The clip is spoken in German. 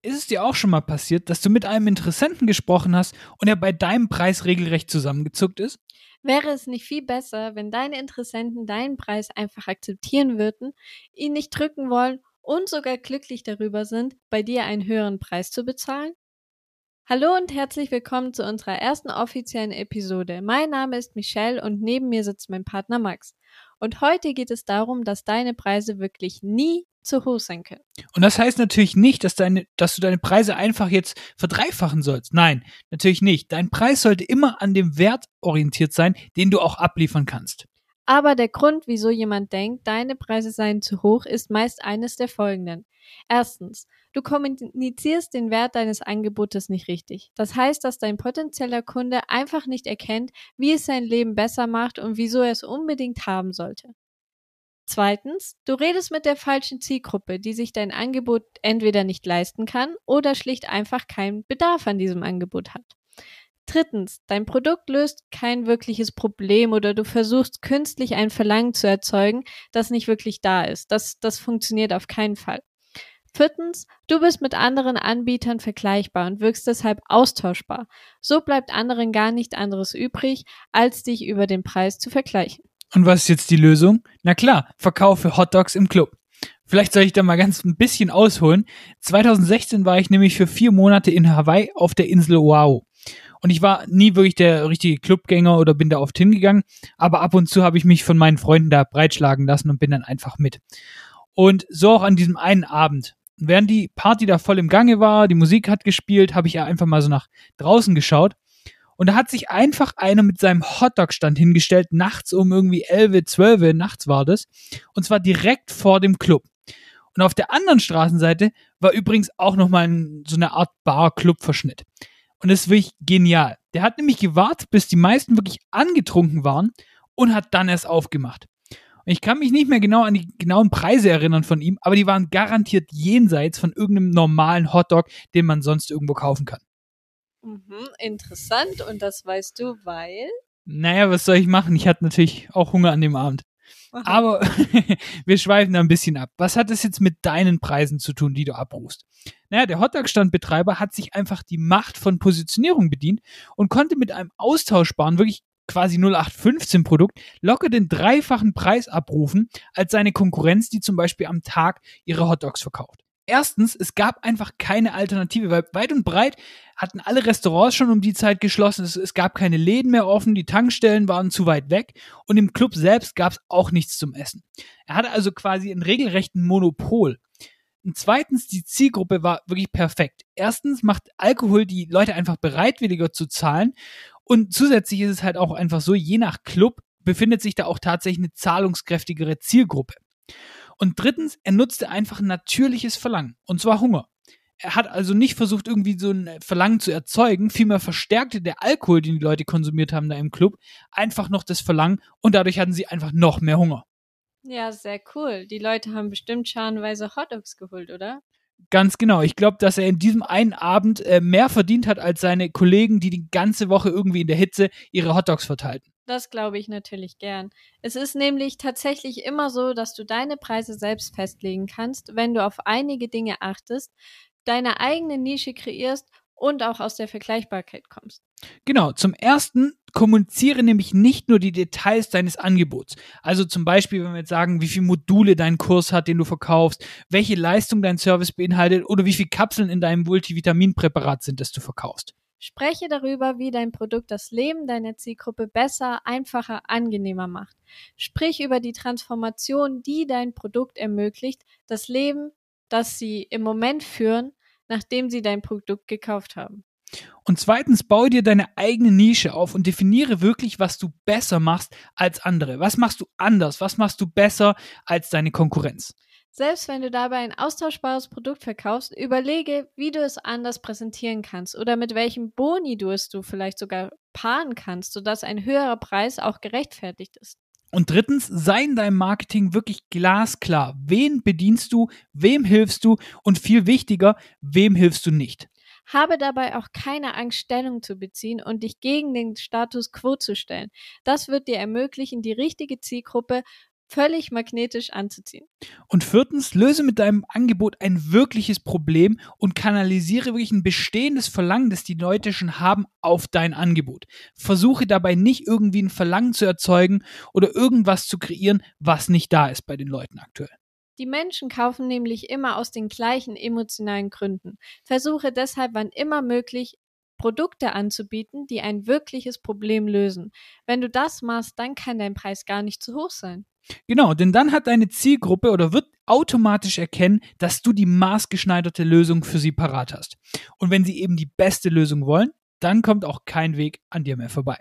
Ist es dir auch schon mal passiert, dass du mit einem Interessenten gesprochen hast und er bei deinem Preis regelrecht zusammengezuckt ist? Wäre es nicht viel besser, wenn deine Interessenten deinen Preis einfach akzeptieren würden, ihn nicht drücken wollen und sogar glücklich darüber sind, bei dir einen höheren Preis zu bezahlen? Hallo und herzlich willkommen zu unserer ersten offiziellen Episode. Mein Name ist Michelle und neben mir sitzt mein Partner Max. Und heute geht es darum, dass deine Preise wirklich nie zu hoch sein können. Und das heißt natürlich nicht, dass, deine, dass du deine Preise einfach jetzt verdreifachen sollst. Nein, natürlich nicht. Dein Preis sollte immer an dem Wert orientiert sein, den du auch abliefern kannst. Aber der Grund, wieso jemand denkt, deine Preise seien zu hoch, ist meist eines der folgenden. Erstens, du kommunizierst den Wert deines Angebotes nicht richtig. Das heißt, dass dein potenzieller Kunde einfach nicht erkennt, wie es sein Leben besser macht und wieso er es unbedingt haben sollte. Zweitens, du redest mit der falschen Zielgruppe, die sich dein Angebot entweder nicht leisten kann oder schlicht einfach keinen Bedarf an diesem Angebot hat. Drittens, dein Produkt löst kein wirkliches Problem oder du versuchst künstlich ein Verlangen zu erzeugen, das nicht wirklich da ist. Das, das funktioniert auf keinen Fall. Viertens, du bist mit anderen Anbietern vergleichbar und wirkst deshalb austauschbar. So bleibt anderen gar nicht anderes übrig, als dich über den Preis zu vergleichen. Und was ist jetzt die Lösung? Na klar, verkaufe Hotdogs im Club. Vielleicht soll ich da mal ganz ein bisschen ausholen. 2016 war ich nämlich für vier Monate in Hawaii auf der Insel Oahu. Und ich war nie wirklich der richtige Clubgänger oder bin da oft hingegangen, aber ab und zu habe ich mich von meinen Freunden da breitschlagen lassen und bin dann einfach mit. Und so auch an diesem einen Abend. Während die Party da voll im Gange war, die Musik hat gespielt, habe ich ja einfach mal so nach draußen geschaut und da hat sich einfach einer mit seinem Hotdog-Stand hingestellt, nachts um irgendwie 11, 12 nachts war das. Und zwar direkt vor dem Club. Und auf der anderen Straßenseite war übrigens auch nochmal so eine Art Bar-Club-Verschnitt. Und das ist wirklich genial. Der hat nämlich gewartet, bis die meisten wirklich angetrunken waren und hat dann erst aufgemacht. Und ich kann mich nicht mehr genau an die genauen Preise erinnern von ihm, aber die waren garantiert jenseits von irgendeinem normalen Hotdog, den man sonst irgendwo kaufen kann. Mhm, interessant. Und das weißt du, weil? Naja, was soll ich machen? Ich hatte natürlich auch Hunger an dem Abend. Aber wir schweifen da ein bisschen ab. Was hat es jetzt mit deinen Preisen zu tun, die du abrufst? Naja, der Hotdog-Standbetreiber hat sich einfach die Macht von Positionierung bedient und konnte mit einem austauschbaren, wirklich quasi 0815 Produkt locker den dreifachen Preis abrufen als seine Konkurrenz, die zum Beispiel am Tag ihre Hotdogs verkauft. Erstens, es gab einfach keine Alternative, weil weit und breit hatten alle Restaurants schon um die Zeit geschlossen. Es, es gab keine Läden mehr offen, die Tankstellen waren zu weit weg und im Club selbst gab es auch nichts zum Essen. Er hatte also quasi einen regelrechten Monopol. Und zweitens, die Zielgruppe war wirklich perfekt. Erstens macht Alkohol die Leute einfach bereitwilliger zu zahlen und zusätzlich ist es halt auch einfach so, je nach Club befindet sich da auch tatsächlich eine zahlungskräftigere Zielgruppe. Und drittens, er nutzte einfach ein natürliches Verlangen, und zwar Hunger. Er hat also nicht versucht, irgendwie so ein Verlangen zu erzeugen, vielmehr verstärkte der Alkohol, den die Leute konsumiert haben da im Club, einfach noch das Verlangen und dadurch hatten sie einfach noch mehr Hunger. Ja, sehr cool. Die Leute haben bestimmt scharenweise Hotdogs geholt, oder? Ganz genau. Ich glaube, dass er in diesem einen Abend äh, mehr verdient hat als seine Kollegen, die die ganze Woche irgendwie in der Hitze ihre Hotdogs verteilten. Das glaube ich natürlich gern. Es ist nämlich tatsächlich immer so, dass du deine Preise selbst festlegen kannst, wenn du auf einige Dinge achtest, deine eigene Nische kreierst und auch aus der Vergleichbarkeit kommst. Genau, zum ersten kommuniziere nämlich nicht nur die Details deines Angebots. Also zum Beispiel, wenn wir jetzt sagen, wie viele Module dein Kurs hat, den du verkaufst, welche Leistung dein Service beinhaltet oder wie viele Kapseln in deinem Multivitaminpräparat sind, das du verkaufst. Spreche darüber, wie dein Produkt das Leben deiner Zielgruppe besser, einfacher, angenehmer macht. Sprich über die Transformation, die dein Produkt ermöglicht, das Leben, das sie im Moment führen, nachdem sie dein Produkt gekauft haben. Und zweitens, baue dir deine eigene Nische auf und definiere wirklich, was du besser machst als andere. Was machst du anders? Was machst du besser als deine Konkurrenz? Selbst wenn du dabei ein austauschbares Produkt verkaufst, überlege, wie du es anders präsentieren kannst oder mit welchem Boni du es du vielleicht sogar paaren kannst, sodass ein höherer Preis auch gerechtfertigt ist. Und drittens, sei in deinem Marketing wirklich glasklar. Wen bedienst du, wem hilfst du und viel wichtiger, wem hilfst du nicht. Habe dabei auch keine Angst, Stellung zu beziehen und dich gegen den Status quo zu stellen. Das wird dir ermöglichen, die richtige Zielgruppe völlig magnetisch anzuziehen. Und viertens, löse mit deinem Angebot ein wirkliches Problem und kanalisiere wirklich ein bestehendes Verlangen, das die Leute schon haben, auf dein Angebot. Versuche dabei nicht irgendwie ein Verlangen zu erzeugen oder irgendwas zu kreieren, was nicht da ist bei den Leuten aktuell. Die Menschen kaufen nämlich immer aus den gleichen emotionalen Gründen. Versuche deshalb, wann immer möglich, Produkte anzubieten, die ein wirkliches Problem lösen. Wenn du das machst, dann kann dein Preis gar nicht zu hoch sein. Genau, denn dann hat deine Zielgruppe oder wird automatisch erkennen, dass du die maßgeschneiderte Lösung für sie parat hast. Und wenn sie eben die beste Lösung wollen, dann kommt auch kein Weg an dir mehr vorbei.